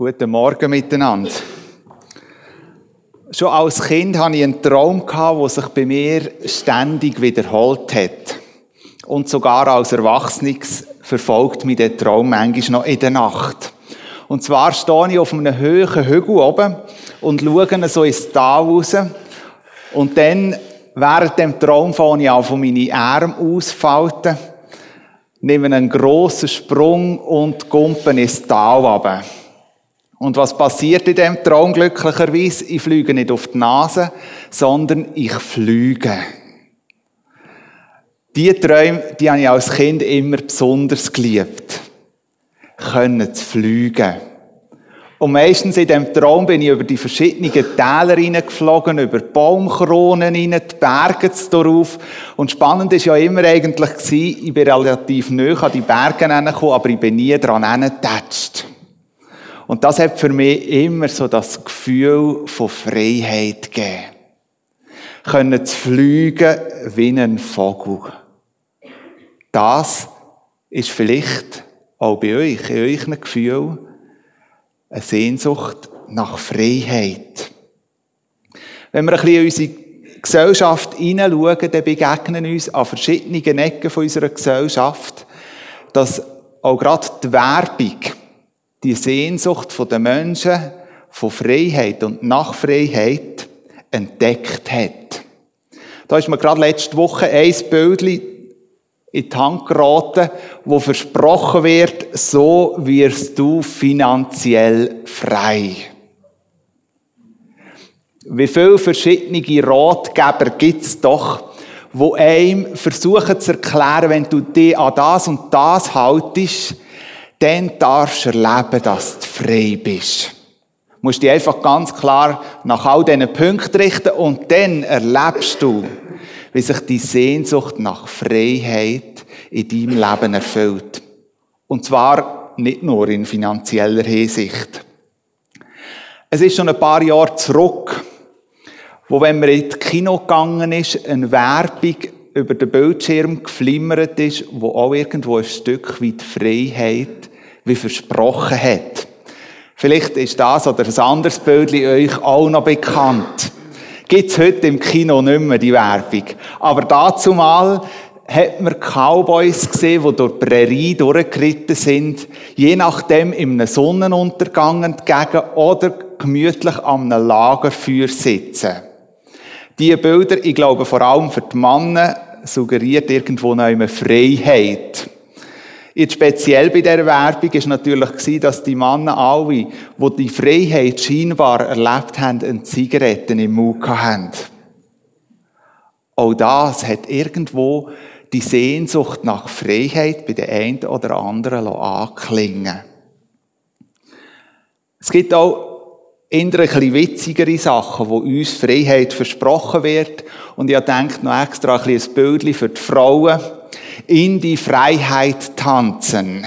Guten Morgen miteinander. Schon als Kind hatte ich einen Traum, der sich bei mir ständig wiederholt hat. Und sogar als Erwachsenes verfolgt mich der Traum manchmal noch in der Nacht. Und zwar stehe ich auf einem hohen Hügel oben und schaue so ins Tal raus. Und dann, während dem Traum, fange ich an, von meine Arme ausfalten, nehme einen grossen Sprung und kumpen ins Tal runter. Und was passiert in dem Traum glücklicherweise? Ich fliege nicht auf die Nase, sondern ich fliege. Die Träume, die habe ich als Kind immer besonders geliebt. Können zu fliegen. Und meistens in dem Traum bin ich über die verschiedenen Täler hineingeflogen, über Baumkronen hinein, die Berge darauf. Und spannend ist ja immer eigentlich ich bin relativ nah an die Berge hergekommen, aber ich bin nie dran hergetatscht. Und das hat für mich immer so das Gefühl von Freiheit gegeben. Können zu fliegen wie ein Vogel. Das ist vielleicht auch bei euch, in euch Gefühl, eine Sehnsucht nach Freiheit. Wenn wir ein bisschen in unsere Gesellschaft hineinschauen, dann begegnen uns an verschiedenen Ecken unserer Gesellschaft, dass auch gerade die Werbung die Sehnsucht der Menschen von Freiheit und nach Freiheit entdeckt hat. Da ist mir gerade letzte Woche ein Bild in die Hand geraten, wo versprochen wird, so wirst du finanziell frei. Wie viele verschiedene Ratgeber gibt es doch, wo einem versuchen zu erklären, wenn du dich an das und das haltest, dann darfst du erleben, dass du frei bist. Du musst dich einfach ganz klar nach all diesen Punkten richten und dann erlebst du, wie sich die Sehnsucht nach Freiheit in deinem Leben erfüllt. Und zwar nicht nur in finanzieller Hinsicht. Es ist schon ein paar Jahre zurück, wo, wenn man in das Kino gegangen ist, eine Werbung über den Bildschirm geflimmert ist, wo auch irgendwo ein Stück weit Freiheit wie versprochen hat. Vielleicht ist das oder ein anderes Bild euch auch noch bekannt. Gibt's heute im Kino nicht mehr die Werbung. Aber dazu mal hat man Cowboys gesehen, die durch die Prärie durchgeritten sind, je nachdem im Sonnenuntergang entgegen oder gemütlich am Lagerfeuer sitzen. Diese Bilder, ich glaube vor allem für die Männer, suggeriert irgendwo noch eine Freiheit. Jetzt speziell bei der Werbung ist natürlich gewesen, dass die Männer alle, die die Freiheit scheinbar erlebt haben, eine Zigaretten im Mund haben. Auch das hat irgendwo die Sehnsucht nach Freiheit bei den einen oder anderen anklingen Es gibt auch eher ein witzigere Sachen, wo uns Freiheit versprochen wird. Und ich denke noch extra ein, ein Bild für die Frauen in die Freiheit tanzen.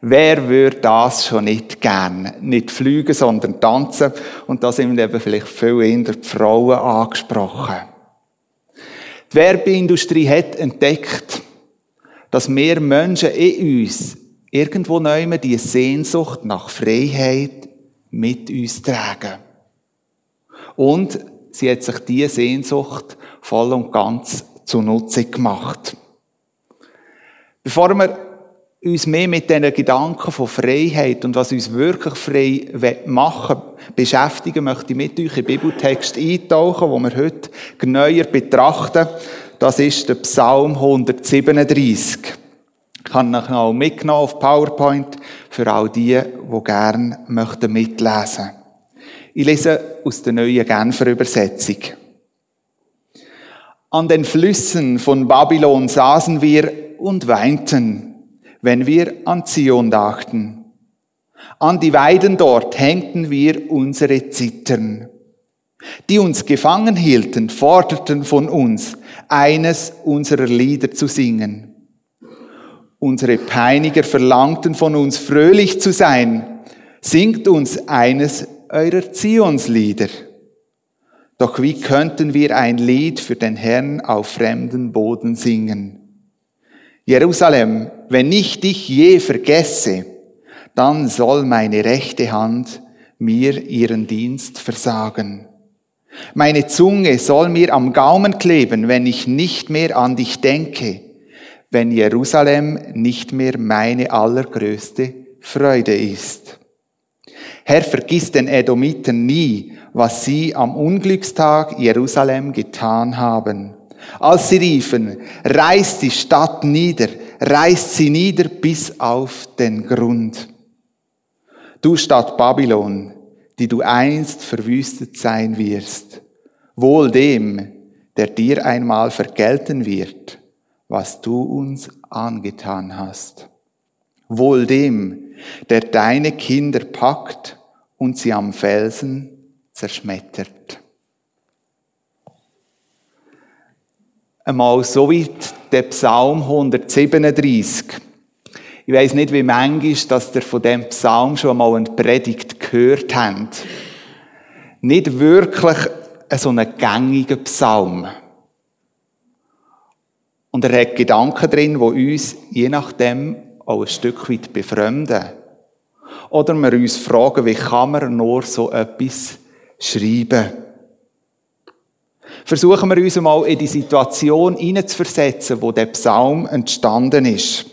Wer würde das schon nicht gern? Nicht fliegen, sondern tanzen. Und da sind eben vielleicht viel eher die Frauen angesprochen. Die Werbeindustrie hat entdeckt, dass wir Menschen in uns irgendwo neu die Sehnsucht nach Freiheit mit uns tragen. Und sie hat sich diese Sehnsucht voll und ganz zunutze gemacht. Bevor wir uns mehr mit diesen Gedanken von Freiheit und was uns wirklich frei machen beschäftigen, möchte ich mit euch in den Bibeltext eintauchen, wo wir heute genauer betrachten. Das ist der Psalm 137. Ich kann euch auch mitgenommen auf PowerPoint für all die, die gerne möchten mitlesen. Ich lese aus der neuen Genfer Übersetzung. An den Flüssen von Babylon saßen wir und weinten, wenn wir an Zion dachten. An die Weiden dort hängten wir unsere Zittern. Die uns gefangen hielten, forderten von uns, eines unserer Lieder zu singen. Unsere Peiniger verlangten von uns, fröhlich zu sein. Singt uns eines eurer Zionslieder. Doch wie könnten wir ein Lied für den Herrn auf fremden Boden singen? Jerusalem, wenn ich dich je vergesse, dann soll meine rechte Hand mir ihren Dienst versagen. Meine Zunge soll mir am Gaumen kleben, wenn ich nicht mehr an dich denke, wenn Jerusalem nicht mehr meine allergrößte Freude ist. Herr, vergiss den Edomiten nie, was sie am Unglückstag Jerusalem getan haben. Als sie riefen, reißt die Stadt nieder, reißt sie nieder bis auf den Grund. Du Stadt Babylon, die du einst verwüstet sein wirst, wohl dem, der dir einmal vergelten wird, was du uns angetan hast. Wohl dem, der deine Kinder packt und sie am Felsen zerschmettert. Einmal so weit der Psalm 137. Ich weiß nicht, wie manchmal, dass ihr von dem Psalm schon mal eine Predigt gehört habt. Nicht wirklich so einen gängigen Psalm. Und er hat Gedanken drin, die uns je nachdem auch ein Stück weit befremden. Oder wir uns fragen, wie kann man nur so etwas schreiben? Versuchen wir uns mal in die Situation hineinzuversetzen, wo der Psalm entstanden ist.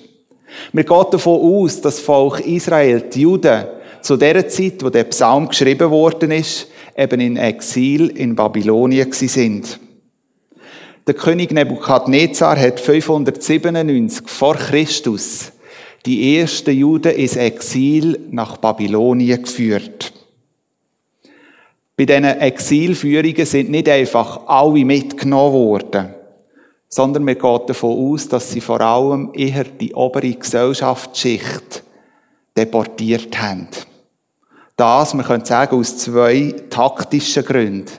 Wir gehen davon aus, dass das Volk Israel, die Juden, zu der Zeit, wo der Psalm geschrieben worden ist, eben in Exil in Babylonien sind. Der König Nebukadnezar hat 597 vor Christus die ersten Juden ins Exil nach Babylonien geführt. Bei diesen Exilführungen sind nicht einfach alle mitgenommen worden, sondern man geht davon aus, dass sie vor allem eher die obere Gesellschaftsschicht deportiert haben. Das, man könnte sagen, aus zwei taktischen Gründen.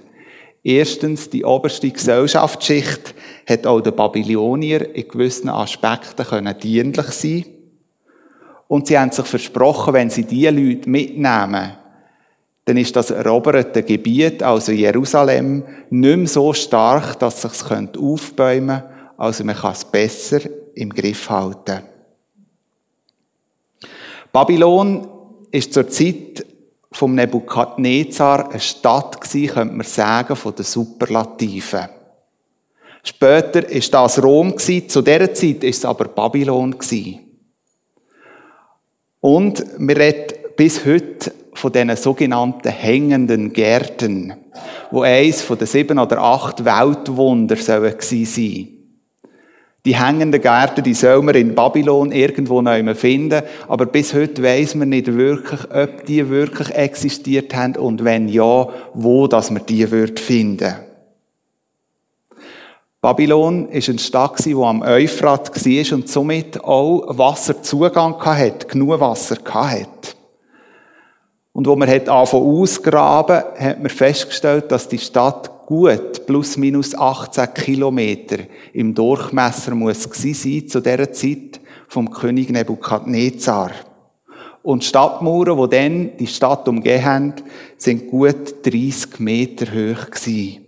Erstens, die oberste Gesellschaftsschicht hat auch den Babylonier in gewissen Aspekten können dienlich sein Und sie haben sich versprochen, wenn sie diese Leute mitnehmen, dann ist das eroberte Gebiet, also Jerusalem, nicht mehr so stark, dass es sich aufbäumen könnte. Also man kann es besser im Griff halten. Babylon ist zur Zeit vom Nebukadnezar eine Stadt gewesen, könnte man sagen, von den Superlativen. Später ist das Rom gewesen, zu dieser Zeit ist es aber Babylon gewesen. Und wir reden bis heute von diesen sogenannten hängenden Gärten, wo eins von den sieben oder acht Weltwunder gewesen sein die hängenden Gärten, die soll man in Babylon irgendwo neu finden, aber bis heute weiss man nicht wirklich, ob die wirklich existiert haben und wenn ja, wo dass man die finden. Babylon ist eine Stadt, die am Euphrat war und somit auch Wasserzugang hatte, genug Wasser hatte. Und wo man hat ausgraben, hat man festgestellt, dass die Stadt gut plus minus 18 Kilometer im Durchmesser muss sein zu dieser Zeit vom König Nebukadnezar. Und die Stadtmauern, die dann die Stadt umgeben haben, sind gut 30 Meter hoch gewesen.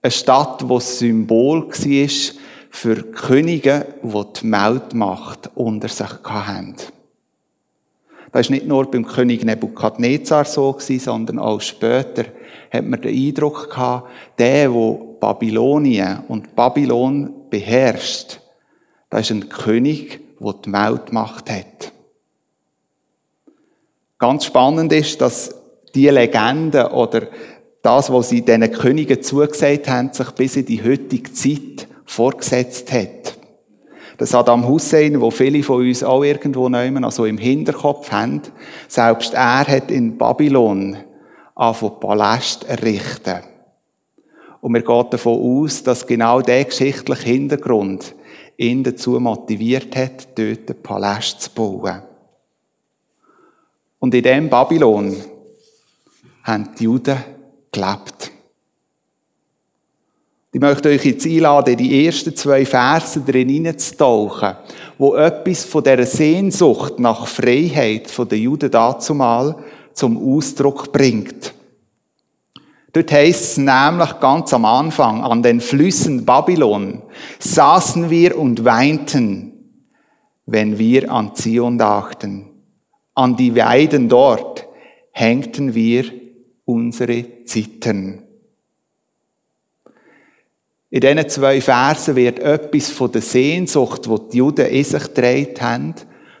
Eine Stadt, die Symbol war für Könige, die die Meldmacht unter sich hatten. Das war nicht nur beim König Nebukadnezar so, sondern auch später hat man den Eindruck gehabt, der, der Babylonien und Babylon beherrscht, das ist ein König, der die Weltmacht hat. Ganz spannend ist, dass die Legende oder das, was sie diesen Königen zugesagt haben, sich bis in die heutige Zeit vorgesetzt hat. Der Saddam Hussein, wo viele von uns auch irgendwo nehmen, also im Hinterkopf haben, selbst er hat in Babylon anfangen, Paläste errichten. Und wir gehen davon aus, dass genau der geschichtliche Hintergrund ihn dazu motiviert hat, dort einen Palast zu bauen. Und in dem Babylon haben die Juden gelebt. Ich möchte euch jetzt einladen, die ersten zwei Verse drin hineinzutauchen, wo etwas von dieser Sehnsucht nach Freiheit den Juden dazumal zum Ausdruck bringt. Dort heißt es nämlich ganz am Anfang, an den Flüssen Babylon saßen wir und weinten, wenn wir an Zion dachten. An die Weiden dort hängten wir unsere Zittern. In diesen zwei Versen wird etwas von der Sehnsucht, die die Juden in sich gedreht haben,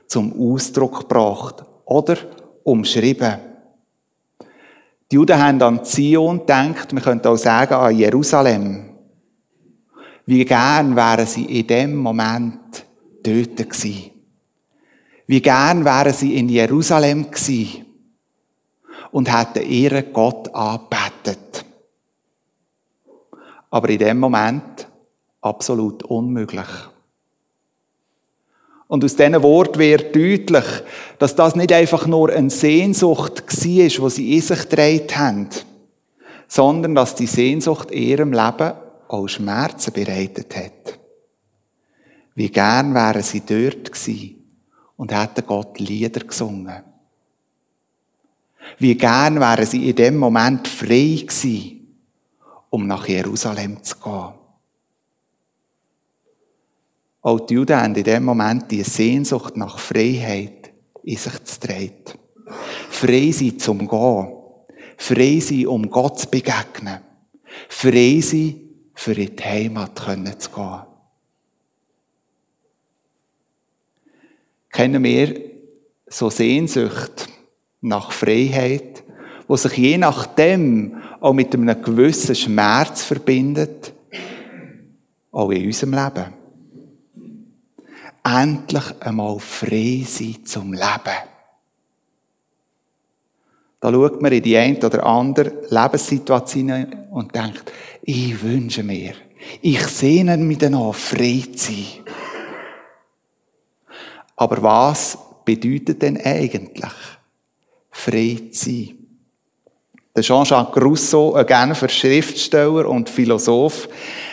zum Ausdruck gebracht oder umschrieben. Die Juden haben an Zion gedacht, man könnte auch sagen an Jerusalem. Wie gern wären sie in dem Moment dort gewesen. Wie gern wären sie in Jerusalem gewesen und hätten ihren Gott angebetet. Aber in dem Moment absolut unmöglich. Und aus diesen Wort wird deutlich, dass das nicht einfach nur eine Sehnsucht war, wo sie in sich gedreht haben, sondern dass die Sehnsucht ihrem Leben auch Schmerzen bereitet hat. Wie gern wären sie dort gewesen und hätten Gott Lieder gesungen. Wie gern wären sie in dem Moment frei gewesen, um nach Jerusalem zu gehen. Auch die Juden haben in dem Moment die Sehnsucht nach Freiheit in sich zu tragen. Frei sein zum Gehen. Frei sein, um Gott zu begegnen. Frei sein, für die Heimat zu gehen. Kennen wir so Sehnsucht nach Freiheit, wo sich je nachdem auch mit einem gewissen Schmerz verbindet, auch in unserem Leben endlich einmal frei sein zum Leben. Da schaut man in die eine oder andere Lebenssituation und denkt, ich wünsche mir, ich sehne mich danach, frei zu sein. Aber was bedeutet denn eigentlich, frei zu sein? Der Jean-Jacques Rousseau, ein Genfer Schriftsteller und Philosoph,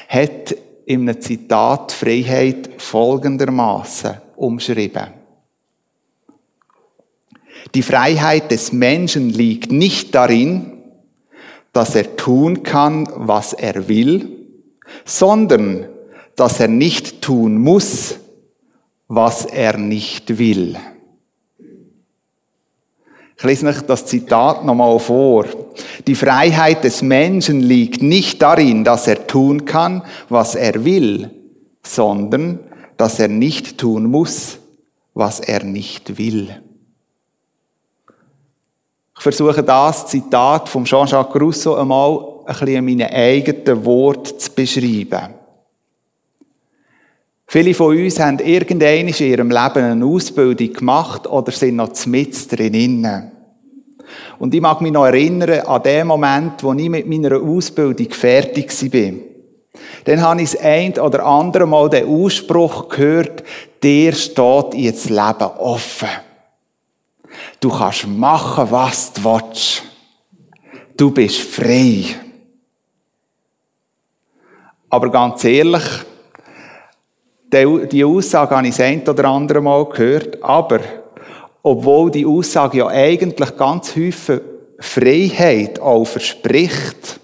hat in einem Zitat Freiheit folgendermaßen umschrieben. Die Freiheit des Menschen liegt nicht darin, dass er tun kann, was er will, sondern dass er nicht tun muss, was er nicht will. Ich lese euch das Zitat nochmal vor. Die Freiheit des Menschen liegt nicht darin, dass er tun kann, was er will, sondern dass er nicht tun muss, was er nicht will. Ich versuche das Zitat von Jean-Jacques Rousseau einmal ein bisschen in meinen eigenen Worten zu beschreiben. Viele von uns haben irgendwann in ihrem Leben eine Ausbildung gemacht oder sind noch mit drinnen. Und ich mag mich noch erinnern an den Moment, wo ich mit meiner Ausbildung fertig war. Dann habe ich das ein oder andere Mal den Ausspruch gehört, dir steht jetzt Leben offen. Du kannst machen, was du willst. Du bist frei. Aber ganz ehrlich, die Aussage habe ich das ein oder andere Mal gehört, aber obwohl die Aussage ja eigentlich ganz häufig Freiheit auch verspricht,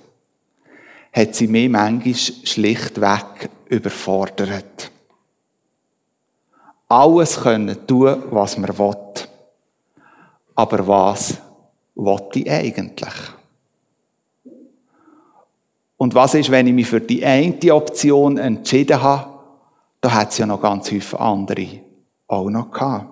hat sie mich manchmal schlichtweg überfordert. Alles können tun, was man will. Aber was will ich eigentlich? Und was ist, wenn ich mich für die eine Option entschieden habe? Da hat es ja noch ganz häufig andere auch noch gehabt.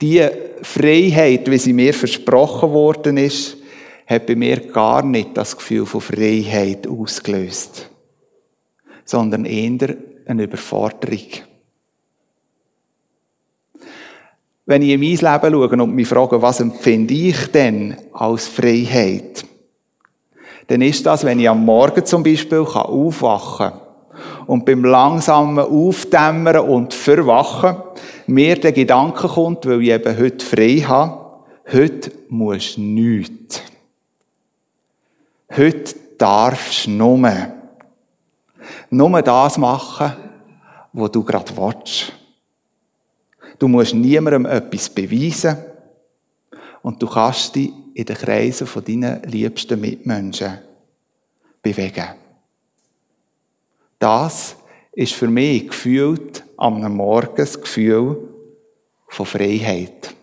Die Freiheit, wie sie mir versprochen worden ist, hat bei mir gar nicht das Gefühl von Freiheit ausgelöst, sondern eher eine Überforderung. Wenn ich in mein Leben schaue und mich frage, was empfinde ich denn als Freiheit, dann ist das, wenn ich am Morgen zum Beispiel aufwachen kann und beim langsamen Aufdämmern und Verwachen mir der Gedanke kommt, weil ich eben heute frei habe, heute musst du nichts. Heute darfst du nur, nur das machen, was du gerade willst. Du musst niemandem etwas beweisen und du kannst dich in den Kreisen von deinen liebsten Mitmenschen bewegen. Das ist für mich gefühlt am Morgen das Gefühl von Freiheit.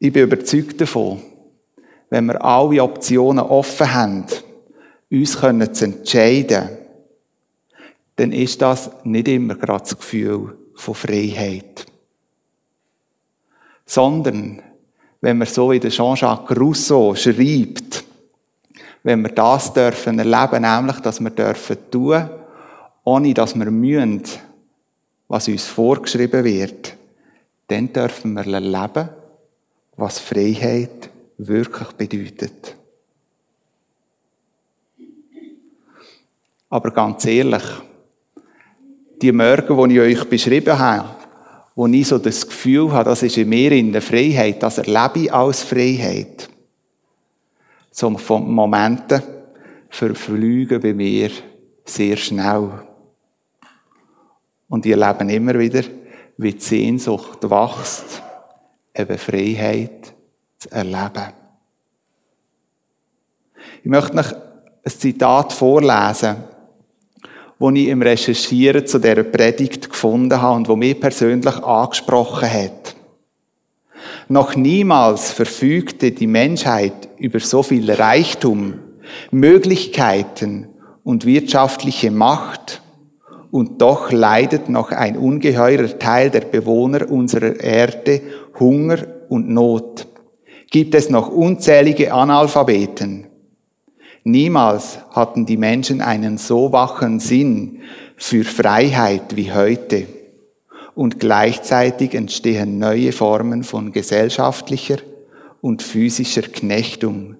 Ich bin überzeugt davon, wenn wir alle Optionen offen haben, uns können zu entscheiden, dann ist das nicht immer gerade das Gefühl von Freiheit. Sondern, wenn wir so wie der Jean-Jacques Rousseau schreibt, wenn wir das dürfen erleben, nämlich, dass wir dürfen tun, ohne dass wir mühen, was uns vorgeschrieben wird, dann dürfen wir erleben, was Freiheit wirklich bedeutet. Aber ganz ehrlich, die Morgen, die ich euch beschrieben habe, wo ich so das Gefühl habe, das ist in mir in der Freiheit, das erlebe ich als Freiheit. So von Momenten verflügen bei mir sehr schnell. Und ich erlebe immer wieder, wie die Sehnsucht wächst, eben Freiheit zu erleben. Ich möchte noch ein Zitat vorlesen, das ich im Recherchieren zu dieser Predigt gefunden habe und wo mich persönlich angesprochen hat. Noch niemals verfügte die Menschheit über so viel Reichtum, Möglichkeiten und wirtschaftliche Macht, und doch leidet noch ein ungeheurer Teil der Bewohner unserer Erde Hunger und Not. Gibt es noch unzählige Analphabeten? Niemals hatten die Menschen einen so wachen Sinn für Freiheit wie heute. Und gleichzeitig entstehen neue Formen von gesellschaftlicher und physischer Knechtung.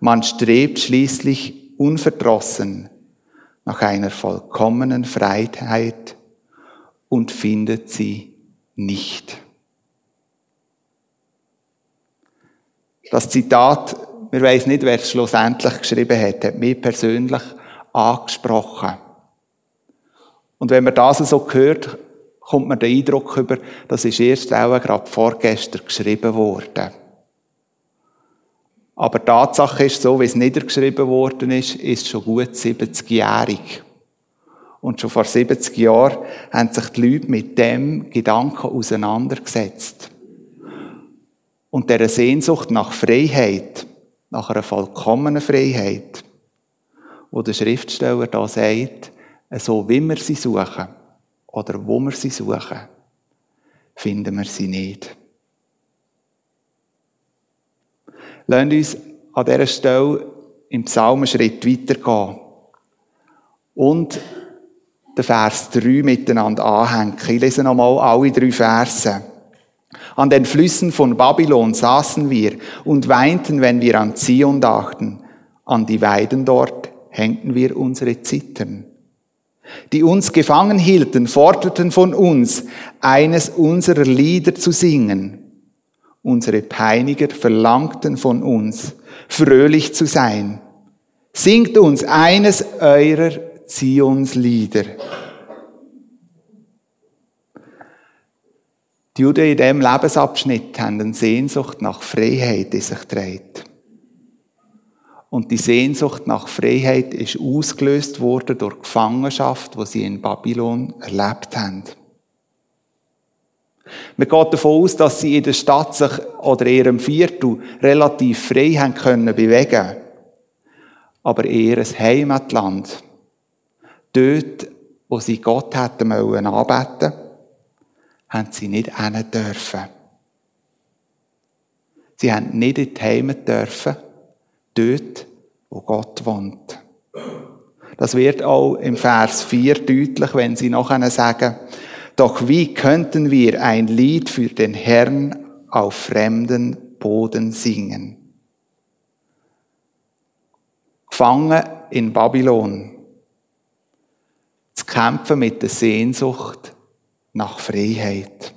Man strebt schließlich unverdrossen nach einer vollkommenen Freiheit und findet sie nicht. Das Zitat wir weiß nicht, wer es schlussendlich geschrieben hat, hat mich persönlich angesprochen. Und wenn man das so hört, kommt man den Eindruck über, das ist erst auch gerade vorgestern geschrieben worden. Aber die Tatsache ist, so wie es niedergeschrieben worden ist, ist schon gut 70-jährig. Und schon vor 70 Jahren haben sich die Leute mit dem Gedanken auseinandergesetzt. Und der Sehnsucht nach Freiheit, nach einer vollkommenen Freiheit, wo der Schriftsteller da sagt, so wie wir sie suchen oder wo wir sie suchen, finden wir sie nicht. Lasst uns an dieser Stelle im Psalm einen Schritt weitergehen und den Vers 3 miteinander anhängen. Ich lese nochmal alle drei Verse. An den Flüssen von Babylon saßen wir und weinten, wenn wir an Zion dachten. An die Weiden dort hängten wir unsere Zittern. Die uns gefangen hielten, forderten von uns, eines unserer Lieder zu singen. Unsere Peiniger verlangten von uns, fröhlich zu sein. Singt uns eines eurer Zionslieder. Die Juden in diesem Lebensabschnitt haben eine Sehnsucht nach Freiheit in sich trägt. Und die Sehnsucht nach Freiheit ist ausgelöst worden durch die Gefangenschaft, die sie in Babylon erlebt haben. Man geht davon aus, dass sie in der Stadt sich oder in ihrem Viertel relativ frei haben können bewegen. Aber ihr Heimatland, dort, wo sie Gott hätten anbeten haben sie nicht hin dürfen. Sie haben nicht in die Heimat dürfen, dort, wo Gott wohnt. Das wird auch im Vers 4 deutlich, wenn sie nachher sagen, doch wie könnten wir ein Lied für den Herrn auf fremden Boden singen? Gefangen in Babylon. Zu kämpfen mit der Sehnsucht nach Freiheit.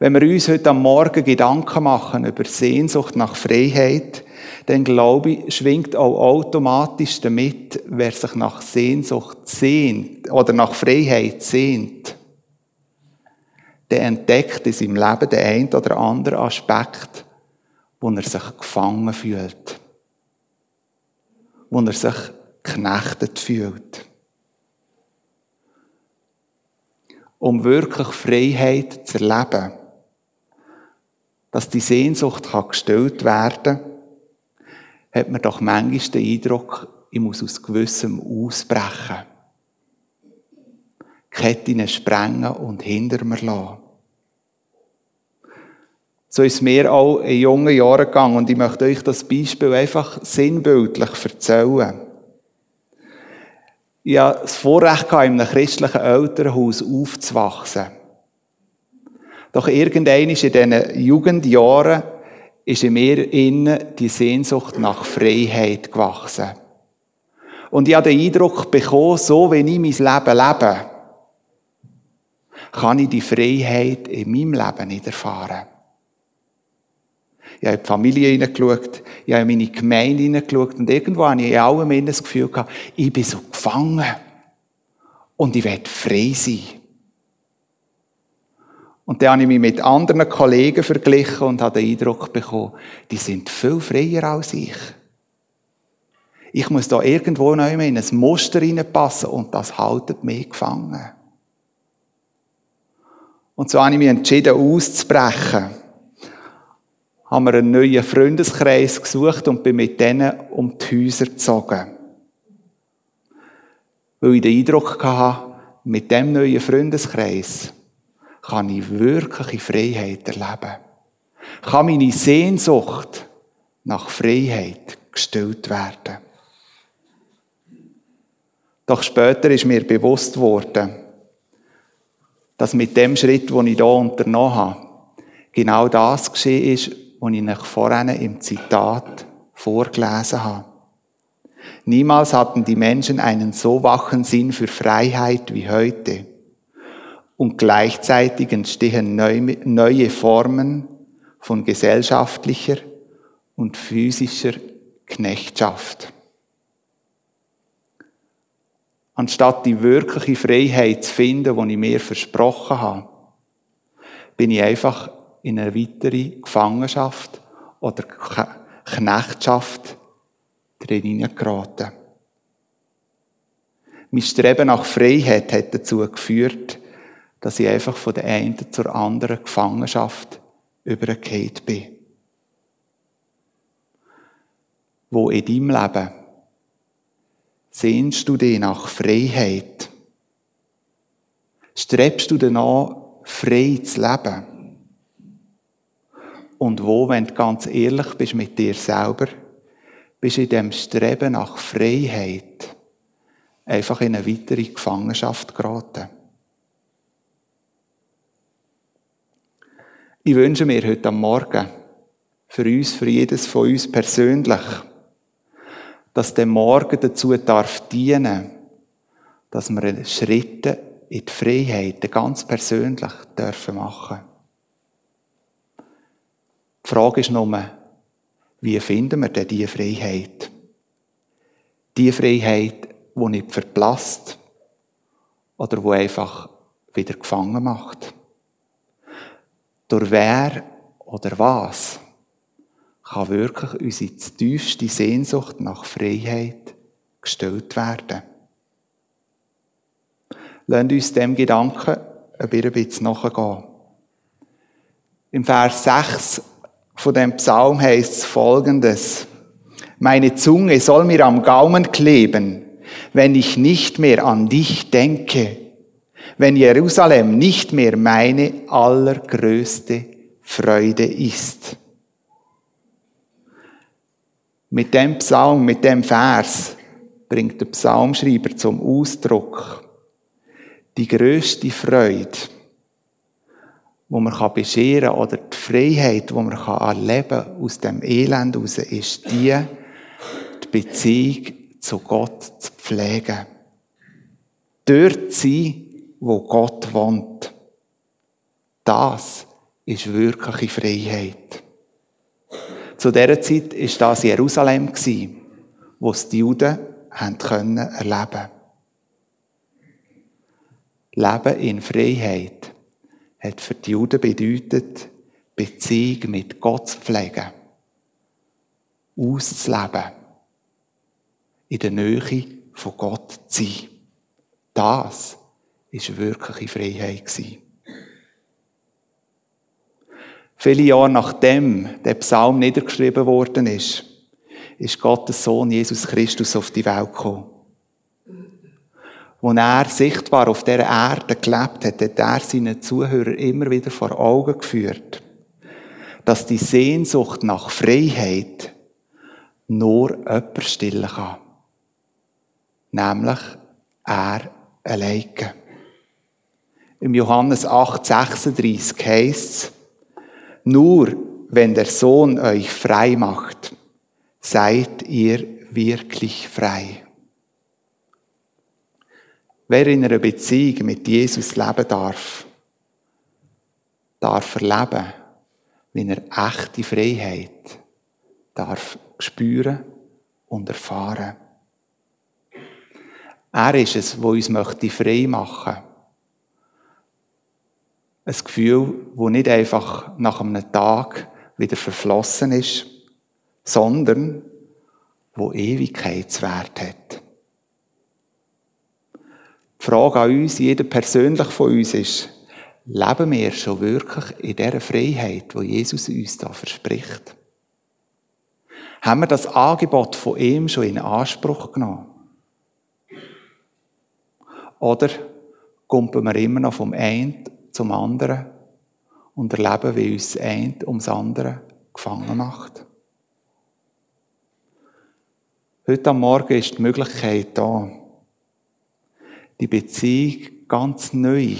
Wenn wir uns heute am Morgen Gedanken machen über Sehnsucht nach Freiheit, dann glaube ich, schwingt auch automatisch damit, wer sich nach Sehnsucht sehnt oder nach Freiheit sehnt, der entdeckt in seinem Leben den einen oder anderen Aspekt, wo er sich gefangen fühlt. wo er sich geknechtet fühlt. Um wirklich Freiheit zu erleben, dass die Sehnsucht kann gestillt werden hat man doch manchmal den Eindruck, ich muss aus Gewissem ausbrechen. Ketten sprengen und hinter mir lassen. So ist mir auch in jungen Jahren gegangen und ich möchte euch das Beispiel einfach sinnbildlich erzählen. Ich hatte das Vorrecht, in einem christlichen Elternhaus aufzuwachsen. Doch irgendwann in diesen Jugendjahren ist in mir innen die Sehnsucht nach Freiheit gewachsen. Und ich habe den Eindruck bekommen, so wie ich mein Leben lebe, kann ich die Freiheit in meinem Leben nicht erfahren. Ich habe in die Familie hineingeschaut, ich habe in meine Gemeinde hineingeschaut und irgendwo habe ich in allem das Gefühl gehabt, ich bin so gefangen und ich werde frei sein. Und dann habe ich mich mit anderen Kollegen verglichen und habe den Eindruck bekommen, die sind viel freier als ich. Ich muss da irgendwo noch in ein Muster reinpassen und das haltet mich gefangen. Und so habe ich mich entschieden, auszubrechen. Haben wir einen neuen Freundeskreis gesucht und bin mit denen um die Häuser gezogen. Weil ich den Eindruck hatte, mit dem neuen Freundeskreis kann ich wirkliche Freiheit erleben. Kann meine Sehnsucht nach Freiheit gestillt werden. Doch später ist mir bewusst worden, dass mit dem Schritt, den ich hier unternommen habe, genau das geschehen ist, was ich euch vorhin im Zitat vorgelesen habe. Niemals hatten die Menschen einen so wachen Sinn für Freiheit wie heute. Und gleichzeitig entstehen neue Formen von gesellschaftlicher und physischer Knechtschaft. Anstatt die wirkliche Freiheit zu finden, die ich mir versprochen habe, bin ich einfach in eine weitere Gefangenschaft oder Knechtschaft drin geraten. Mein Streben nach Freiheit hat dazu geführt, dass ich einfach von der einen zur anderen Gefangenschaft übergekehrt bin. Wo in deinem Leben Sehnst du dich nach Freiheit? Strebst du danach, frei zu leben? Und wo, wenn du ganz ehrlich bist mit dir selber, bist du in dem Streben nach Freiheit einfach in eine weitere Gefangenschaft geraten? Ich wünsche mir heute am Morgen für uns, für jedes von uns persönlich, dass der Morgen dazu darf dienen, dass wir Schritte in die Freiheit ganz persönlich dürfen machen. Die Frage ist nur, wie finden wir denn diese Freiheit? Die Freiheit, die nicht verblasst oder wo einfach wieder gefangen macht. Durch wer oder was? kann wirklich unsere tiefste Sehnsucht nach Freiheit gestellt werden. Lasst uns dem Gedanken ein bisschen nachgehen. Im Vers 6 von dem Psalm heißt es folgendes. Meine Zunge soll mir am Gaumen kleben, wenn ich nicht mehr an dich denke, wenn Jerusalem nicht mehr meine allergrößte Freude ist. Mit dem Psalm, mit dem Vers bringt der Psalmschreiber zum Ausdruck die größte Freude, wo man bescheren kann, oder die Freiheit, die man erleben kann aus dem Elend heraus, ist die, die Beziehung zu Gott zu pflegen. Dort sein, wo Gott wohnt. Das ist wirkliche Freiheit. Zu dieser Zeit war das Jerusalem, wo es die Juden haben können erleben Leben in Freiheit hat für die Juden bedeutet, Beziehung mit Gott zu pflegen, auszuleben, in der Nähe von Gott zu sein. Das ist wirkliche Freiheit gewesen. Viele Jahre nachdem der Psalm niedergeschrieben worden ist, ist Gottes Sohn Jesus Christus auf die Welt gekommen. Als er sichtbar auf der Erde gelebt hat, hat er seinen Zuhörern immer wieder vor Augen geführt, dass die Sehnsucht nach Freiheit nur jemand stillen kann. Nämlich er alleine. Im Johannes 8, 36 heißt es, nur wenn der Sohn euch frei macht, seid ihr wirklich frei. Wer in einer Beziehung mit Jesus leben darf, darf erleben, wie er echte Freiheit darf spüren und erfahren. Er ist es, wo uns möchte frei machen. Ein Gefühl, wo nicht einfach nach einem Tag wieder verflossen ist, sondern wo Ewigkeitswert hat. Die Frage an uns, jeder persönlich von uns ist, leben wir schon wirklich in dieser Freiheit, wo Jesus uns da verspricht? Haben wir das Angebot von ihm schon in Anspruch genommen? Oder kumpen wir immer noch vom einen zum anderen und erleben, wie uns das eine ums andere gefangen macht? Heute am Morgen ist die Möglichkeit da, die Beziehung ganz neu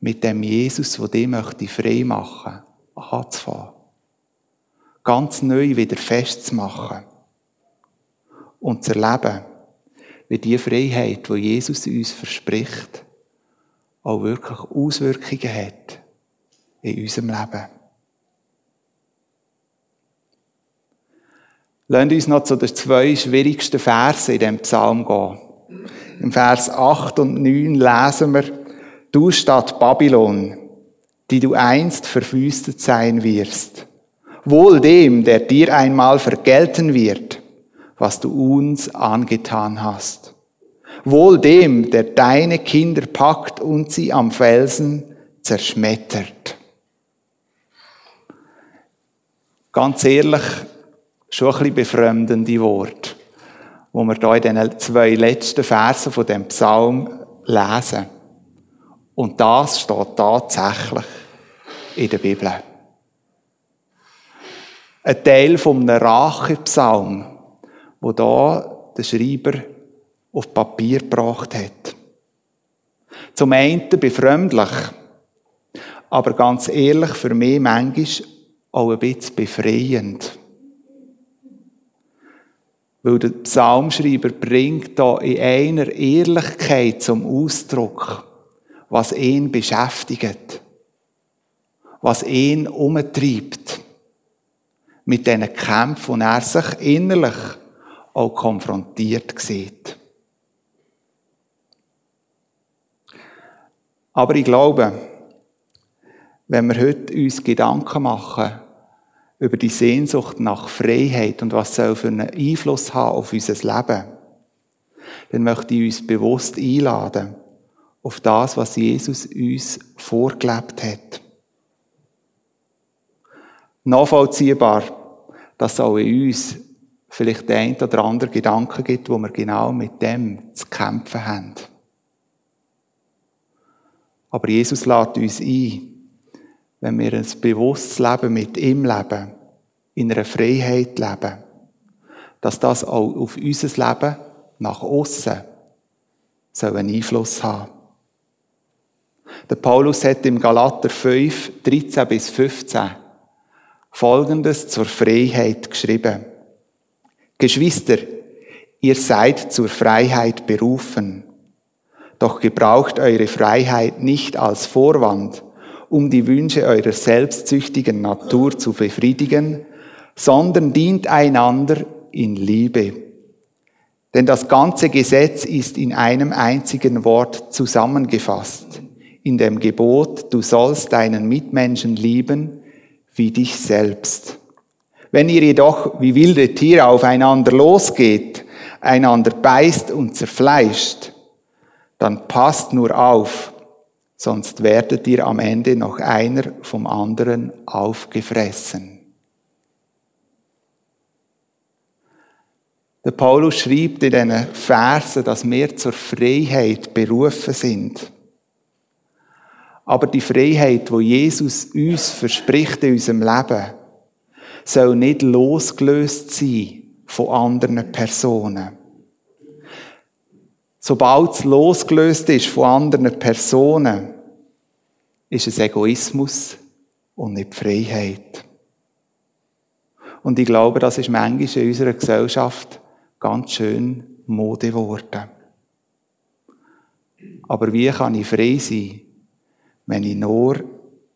mit dem Jesus, der dich möchte frei machen, anzufangen. Ganz neu wieder festzumachen. Und zu erleben, wie die Freiheit, die Jesus uns verspricht, auch wirklich Auswirkungen hat in unserem Leben. Lasst uns noch zu den zwei schwierigsten Versen in diesem Psalm gehen. Im Vers 8 und 9 lesen wir, du Stadt Babylon, die du einst verwüstet sein wirst. Wohl dem, der dir einmal vergelten wird, was du uns angetan hast. Wohl dem, der deine Kinder packt und sie am Felsen zerschmettert. Ganz ehrlich, schon ein bisschen befremdende Worte wo wir hier in den zwei letzten Versen von dem Psalm lesen. Und das steht tatsächlich in der Bibel. Ein Teil einem Rachepsalm, wo da der Schreiber auf Papier gebracht hat. Zum einen befremdlich, aber ganz ehrlich für mich manchmal auch ein bisschen befreiend. Weil der Psalmschreiber bringt da in einer Ehrlichkeit zum Ausdruck, was ihn beschäftigt, was ihn umtreibt, mit diesen Kämpfen, und er sich innerlich auch konfrontiert sieht. Aber ich glaube, wenn wir heute uns Gedanken machen, über die Sehnsucht nach Freiheit und was soll für einen Einfluss haben auf unser Leben, dann möchte ich uns bewusst einladen auf das, was Jesus uns vorgelebt hat. Nachvollziehbar, dass es auch in uns vielleicht der ein oder andere Gedanke gibt, wo wir genau mit dem zu kämpfen haben. Aber Jesus lädt uns ein, wenn wir ein bewusstes Leben mit ihm leben, in einer Freiheit leben, dass das auch auf unser Leben nach außen soll einen Einfluss haben. Der Paulus hat im Galater 5, 13 bis 15 Folgendes zur Freiheit geschrieben. Geschwister, ihr seid zur Freiheit berufen, doch gebraucht eure Freiheit nicht als Vorwand, um die Wünsche eurer selbstsüchtigen Natur zu befriedigen, sondern dient einander in Liebe. Denn das ganze Gesetz ist in einem einzigen Wort zusammengefasst, in dem Gebot, du sollst deinen Mitmenschen lieben wie dich selbst. Wenn ihr jedoch wie wilde Tiere aufeinander losgeht, einander beißt und zerfleischt, dann passt nur auf, sonst werdet ihr am Ende noch einer vom anderen aufgefressen. Der Paulus schreibt in diesen Versen, dass wir zur Freiheit berufen sind. Aber die Freiheit, wo Jesus uns verspricht in unserem Leben, soll nicht losgelöst sein von anderen Personen. Sobald es losgelöst ist von anderen Personen, ist es Egoismus und nicht Freiheit. Und ich glaube, das ist manchmal in unserer Gesellschaft ganz schön Mode geworden. Aber wie kann ich frei sein, wenn ich nur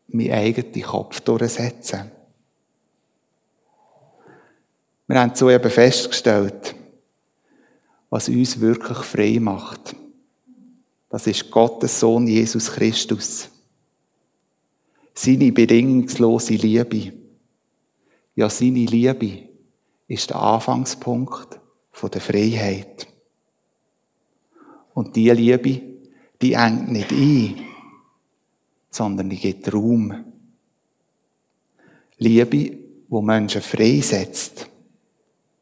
meinen eigenen Kopf durchsetze? Wir haben so eben festgestellt, was uns wirklich frei macht. Das ist Gottes Sohn Jesus Christus. Seine bedingungslose Liebe. Ja, seine Liebe ist der Anfangspunkt der Freiheit. Und die Liebe, die engt nicht ein, sondern die gibt Raum. Liebe, wo Menschen freisetzt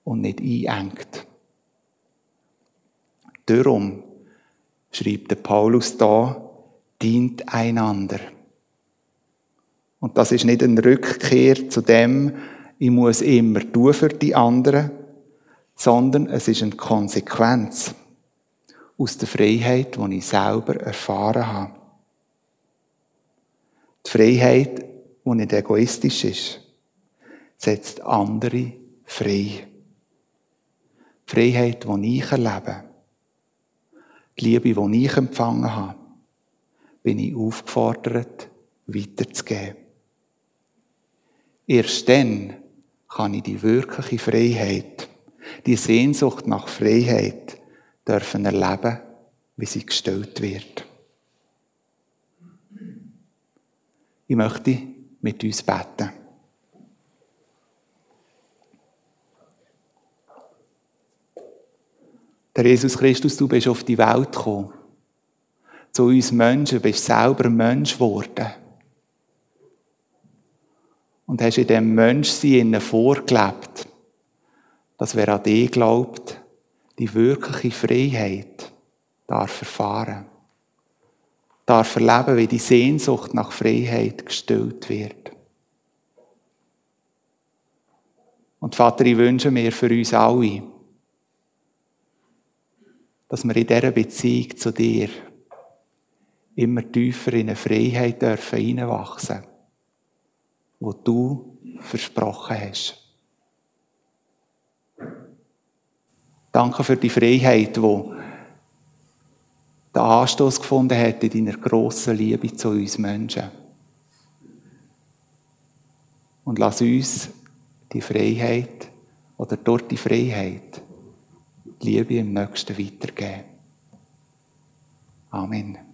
und nicht einengt. Darum schreibt der Paulus da, dient einander. Und das ist nicht eine Rückkehr zu dem, ich muss immer tun für die anderen, sondern es ist eine Konsequenz aus der Freiheit, die ich selber erfahren habe. Die Freiheit, die nicht egoistisch ist, setzt andere frei. Die Freiheit, die ich erlebe, die Liebe, die ich empfangen habe, bin ich aufgefordert, weiterzugeben. Erst dann kann ich die wirkliche Freiheit die Sehnsucht nach Freiheit dürfen erleben, wie sie gestellt wird. Ich möchte mit uns beten. Der Jesus Christus, du bist auf die Welt gekommen. Zu uns Menschen bist selber Mensch geworden. Und hast in dem Menschsein vorgelebt dass wer an dich glaubt, die wirkliche Freiheit darf erfahren. Darf erleben, wie die Sehnsucht nach Freiheit gestillt wird. Und Vater, ich wünsche mir für uns alle, dass wir in dieser Beziehung zu dir immer tiefer in eine Freiheit dürfen hineinwachsen, wo du versprochen hast. Danke für die Freiheit, die den Anstoß gefunden hat in deiner grossen Liebe zu uns Menschen. Und lass uns die Freiheit oder durch die Freiheit Liebe im Nächsten weitergeben. Amen.